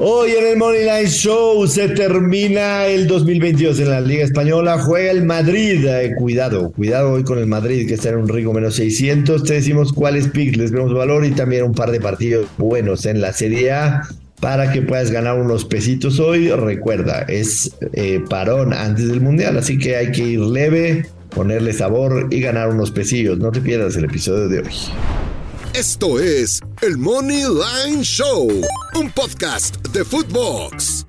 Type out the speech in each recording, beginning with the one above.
Hoy en el Money Line Show se termina el 2022 en la Liga Española. Juega el Madrid. Eh, cuidado, cuidado hoy con el Madrid que está en un rico menos 600. Te decimos cuáles picks les vemos valor y también un par de partidos buenos en la Serie A para que puedas ganar unos pesitos hoy. Recuerda, es eh, parón antes del Mundial, así que hay que ir leve, ponerle sabor y ganar unos pesillos. No te pierdas el episodio de hoy. Esto es el Money Line Show, un podcast de Footbox.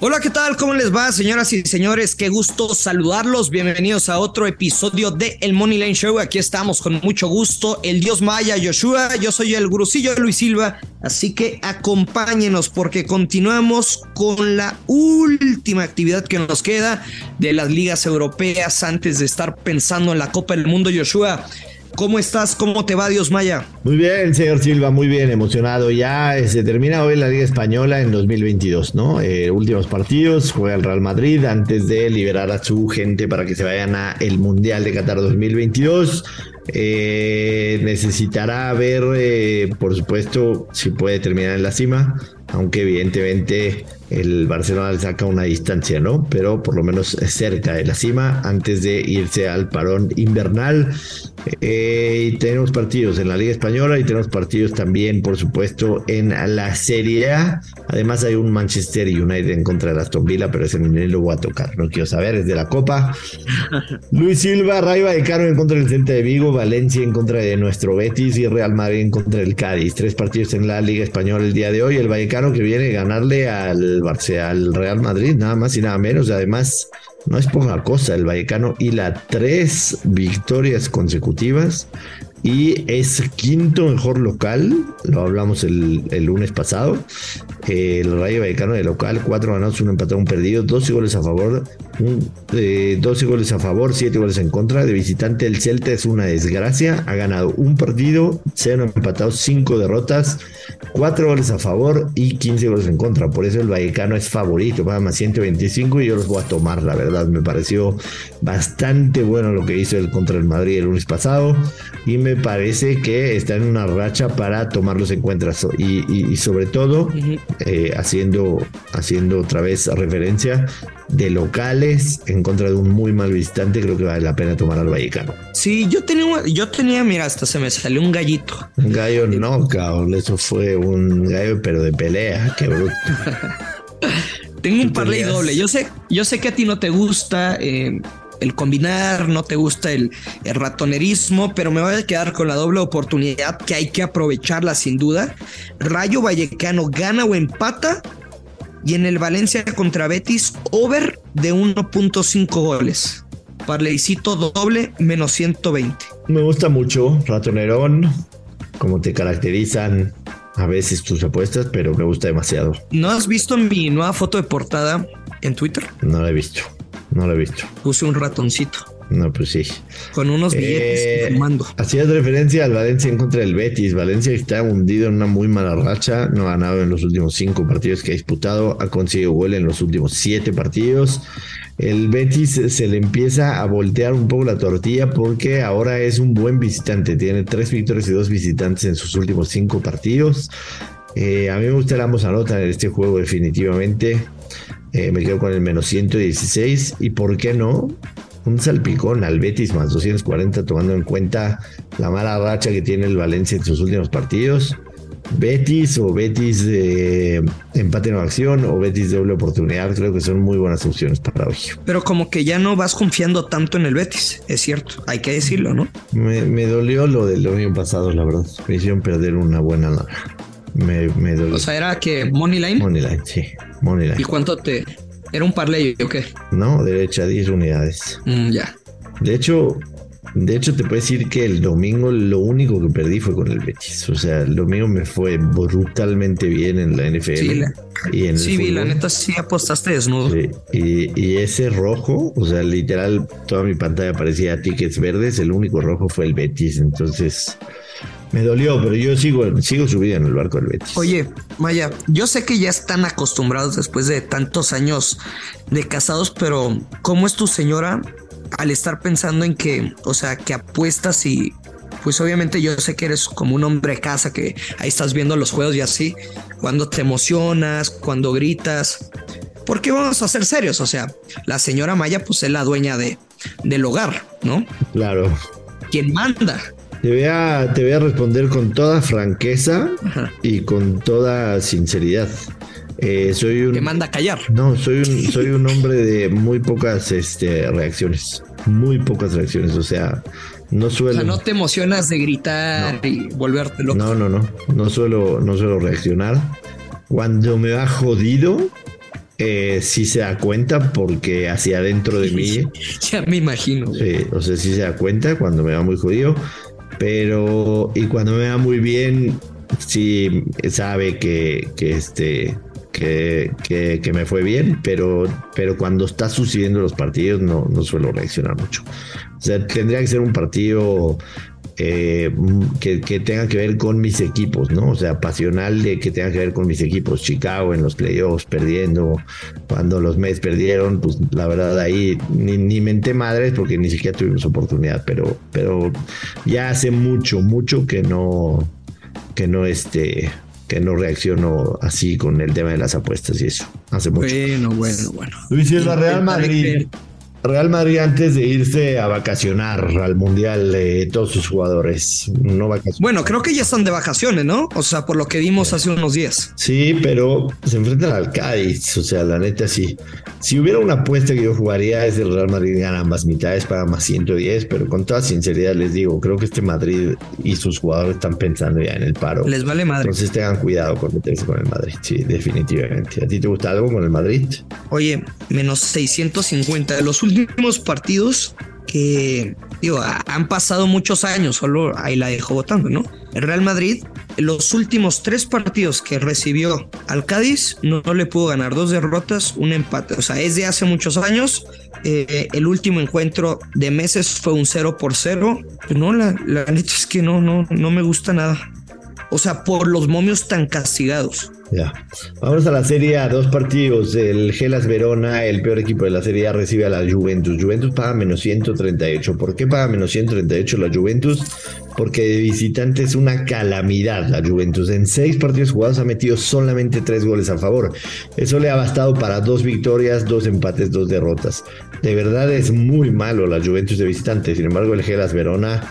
Hola, ¿qué tal? ¿Cómo les va, señoras y señores? Qué gusto saludarlos. Bienvenidos a otro episodio de El Money Line Show. Aquí estamos con mucho gusto. El Dios Maya, Joshua. Yo soy el gurusillo Luis Silva. Así que acompáñenos porque continuamos con la última actividad que nos queda de las ligas europeas antes de estar pensando en la Copa del Mundo, Joshua. ¿Cómo estás? ¿Cómo te va, Dios Maya? Muy bien, señor Silva, muy bien, emocionado. Ya se termina hoy la Liga Española en 2022, ¿no? Eh, últimos partidos, juega el Real Madrid antes de liberar a su gente para que se vayan a el Mundial de Qatar 2022. Eh, necesitará ver, por supuesto, si puede terminar en la cima, aunque evidentemente el Barcelona le saca una distancia, ¿no? Pero por lo menos cerca de la cima antes de irse al parón invernal. Eh, y tenemos partidos en la Liga Española y tenemos partidos también, por supuesto, en la Serie A. Además hay un Manchester United en contra de Aston Villa, pero ese ni lo voy a tocar, no quiero saber, es de la Copa. Luis Silva, Raiva de Caro en contra del Celta de Vigo, Valencia en contra de nuestro Betis y Real Madrid en contra del Cádiz. Tres partidos en la Liga Española el día de hoy. El Vallecano que viene a ganarle al, al Real Madrid, nada más y nada menos. Además, no es poca cosa, el Vallecano y la tres victorias consecutivas y es quinto mejor local, lo hablamos el, lunes pasado. El Rayo Vallecano de local, cuatro ganados, un empatado, un perdido, 12 goles a favor, un, 12 goles a favor, 7 goles en contra. De visitante, el Celta es una desgracia, ha ganado un partido, cero empatados, cinco derrotas, cuatro goles a favor y 15 goles en contra. Por eso el Vallecano es favorito, más 125 y yo los voy a tomar, la verdad. Me pareció bastante bueno lo que hizo el contra el Madrid el lunes pasado y me parece que está en una racha para tomarlos en cuenta y, sobre todo eh, haciendo, haciendo otra vez referencia de locales en contra de un muy mal visitante, creo que vale la pena tomar al Vallecano. Sí, yo tenía, yo tenía, mira, hasta se me salió un gallito. Un gallo no, cabrón, eso fue un gallo, pero de pelea, qué bruto. Tengo un parlay doble. Yo sé, yo sé que a ti no te gusta eh, el combinar, no te gusta el, ratonerismo, pero me voy a quedar con la doble oportunidad que hay que aprovecharla sin duda. Rayo Vallecano gana o empata y en el Valencia contra Betis over de 1.5 goles. Parleycito doble menos 120. Me gusta mucho, ratonerón, como te caracterizan a veces tus apuestas, pero me gusta demasiado. ¿No has visto mi nueva foto de portada en Twitter? No la he visto. No lo he visto. Puse un ratoncito. No, pues sí. Con unos billetes eh, fumando. Hacías referencia al Valencia en contra del Betis. Valencia está hundido en una muy mala racha. No ha ganado en los últimos cinco partidos que ha disputado. Ha conseguido gol en los últimos siete partidos. El Betis se le empieza a voltear un poco la tortilla porque ahora es un buen visitante. Tiene tres victorias y dos visitantes en sus últimos cinco partidos. Eh, a mí me gusta la ambos anotan en este juego definitivamente. Eh, me quedo con el menos 116 y por qué no un salpicón al Betis más 240 tomando en cuenta la mala racha que tiene el Valencia en sus últimos partidos. Betis o Betis de empate en acción o Betis de doble oportunidad, creo que son muy buenas opciones para hoy. Pero como que ya no vas confiando tanto en el Betis, es cierto, hay que decirlo, ¿no? Me, dolió lo del año pasado, la verdad. Me hicieron perder una buena me, me O sea, era que Money Line. Money Line, sí. Money Line. ¿Y cuánto te. ¿Era un parlay o qué? No, derecha, 10 unidades. Mm, ya. De hecho, de hecho, te puedo decir que el domingo lo único que perdí fue con el Betis. O sea, el domingo me fue brutalmente bien en la NFL. Sí, y en sí la neta sí apostaste desnudo. Sí. Y, y, ese rojo, o sea, literal, toda mi pantalla parecía tickets verdes. El único rojo fue el Betis. Entonces, me dolió, pero yo sigo, sigo subida en el barco del Betis. Oye, Maya, yo sé que ya están acostumbrados después de tantos años de casados, pero ¿cómo es tu señora al estar pensando en que, o sea, que apuestas y pues obviamente yo sé que eres como un hombre de casa que ahí estás viendo los juegos y así, cuando te emocionas, cuando gritas, porque vamos a ser serios, o sea, la señora Maya pues es la dueña de, del hogar, ¿no? Claro. ¿Quién manda? Te voy a, te voy a responder con toda franqueza y con toda sinceridad. Eh, soy un. Que manda a callar. No, soy un, soy un hombre de muy pocas este, reacciones. Muy pocas reacciones. O sea, no suelo. O sea, no te emocionas de gritar y volverte loco. No, no, no. No suelo, no suelo reaccionar. Cuando me va jodido, eh, sí se da cuenta porque hacia adentro de mí. ya me imagino. Sí, o sea, sí se da cuenta cuando me va muy jodido. Pero, y cuando me va muy bien, sí sabe que, que este que, que, me fue bien, pero, pero cuando está sucediendo los partidos no, no suelo reaccionar mucho. O sea, tendría que ser un partido eh, que, que, tenga que ver con mis equipos, ¿no? O sea, pasional de que tenga que ver con mis equipos. Chicago en los playoffs perdiendo, cuando los Mets perdieron, pues la verdad ahí ni, ni menté madres porque ni siquiera tuvimos oportunidad, pero, pero ya hace mucho, mucho que no, que no este que no reacciono así con el tema de las apuestas y eso. Hace mucho. Bueno, bueno, bueno. Luis Silva, Real Madrid. Real Madrid antes de irse a vacacionar al Mundial de todos sus jugadores. No vacaciones. Bueno, creo que ya están de vacaciones, ¿no? O sea, por lo que vimos hace unos días. Sí, pero se enfrentan al Cádiz. O sea, la neta sí. Si hubiera una apuesta que yo jugaría es el Real Madrid gana ambas mitades, para más 110, pero con toda sinceridad les digo, creo que este Madrid y sus jugadores están pensando ya en el paro. Les vale madre. Entonces tengan cuidado con meterse con el Madrid, sí, definitivamente. ¿A ti te gusta algo con el Madrid? Oye, menos 650 de los últimos últimos partidos que digo, han pasado muchos años, solo ahí la dejo votando, ¿no? El Real Madrid, los últimos tres partidos que recibió al Cádiz, no, le pudo ganar dos derrotas, un empate. O sea, es de hace muchos años. Eh, el último encuentro de meses fue un 0 por 0. no, la, la neta es que no, no, no me gusta nada. O sea, por los momios tan castigados. Ya. Vamos a la Serie A, dos partidos. El Gelas Verona, el peor equipo de la Serie A, recibe a la Juventus. Juventus paga menos 138. ¿Por qué paga menos 138 la Juventus? Porque de visitante es una calamidad la Juventus. En seis partidos jugados ha metido solamente tres goles a favor. Eso le ha bastado para dos victorias, dos empates, dos derrotas. De verdad es muy malo la Juventus de visitante. Sin embargo, el Gelas Verona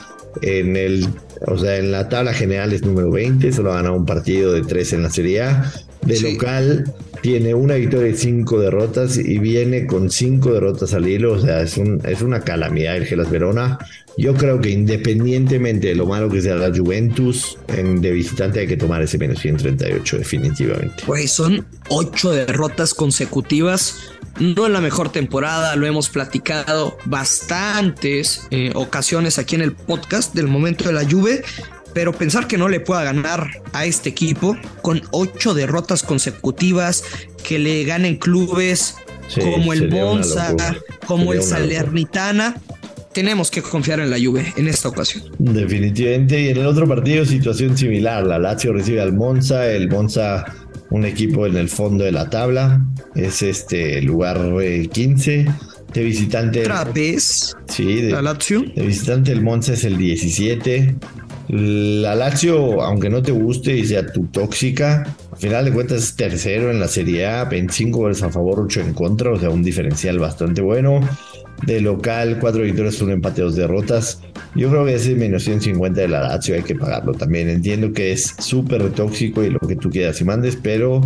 en el, o sea, en la tabla general es número 20, solo ha ganado un partido de tres en la Serie A. De local tiene una victoria y cinco derrotas y viene con cinco derrotas al hilo, o sea, es, un, es una calamidad el Gelas Verona. Yo creo que independientemente de lo malo que sea la Juventus, en, de visitante hay que tomar ese menos 138 definitivamente. Pues son ocho derrotas consecutivas no en la mejor temporada, lo hemos platicado bastantes eh, ocasiones aquí en el podcast del momento de la Juve, pero pensar que no le pueda ganar a este equipo con ocho derrotas consecutivas, que le ganen clubes como el Monza, como el Salernitana, tenemos que confiar en la Juve en esta ocasión. Definitivamente, y en el otro partido situación similar, la Lazio recibe al Monza, el Monza un equipo en el fondo de la tabla. Es este lugar 15. Eh, de visitante. Otra vez. Sí, de, la Lazio. De visitante el Monza es el 17. La Lazio, aunque no te guste y sea tu tóxica, al final de cuentas es tercero en la Serie A, 25 goles a favor, 8 en contra, o sea, un diferencial bastante bueno. De local, 4 victorias, un empate, dos derrotas. Yo creo que ese menos 150 de la Lazio hay que pagarlo también. Entiendo que es súper tóxico y lo que tú quieras y mandes, pero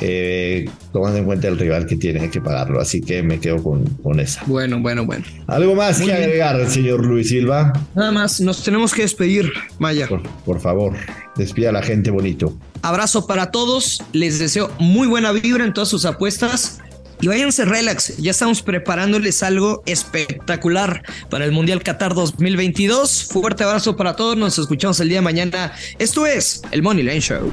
eh, tomando en cuenta el rival que tiene, que pagarlo. Así que me quedo con, con esa. Bueno, bueno, bueno. ¿Algo más que agregar, señor Luis Silva? Nada más, nos tenemos que despedir, Maya. Por, por favor, despida a la gente bonito. Abrazo para todos. Les deseo muy buena vibra en todas sus apuestas y váyanse relax, ya estamos preparándoles algo espectacular para el Mundial Qatar 2022. Fuerte abrazo para todos, nos escuchamos el día de mañana. Esto es el Money Line Show.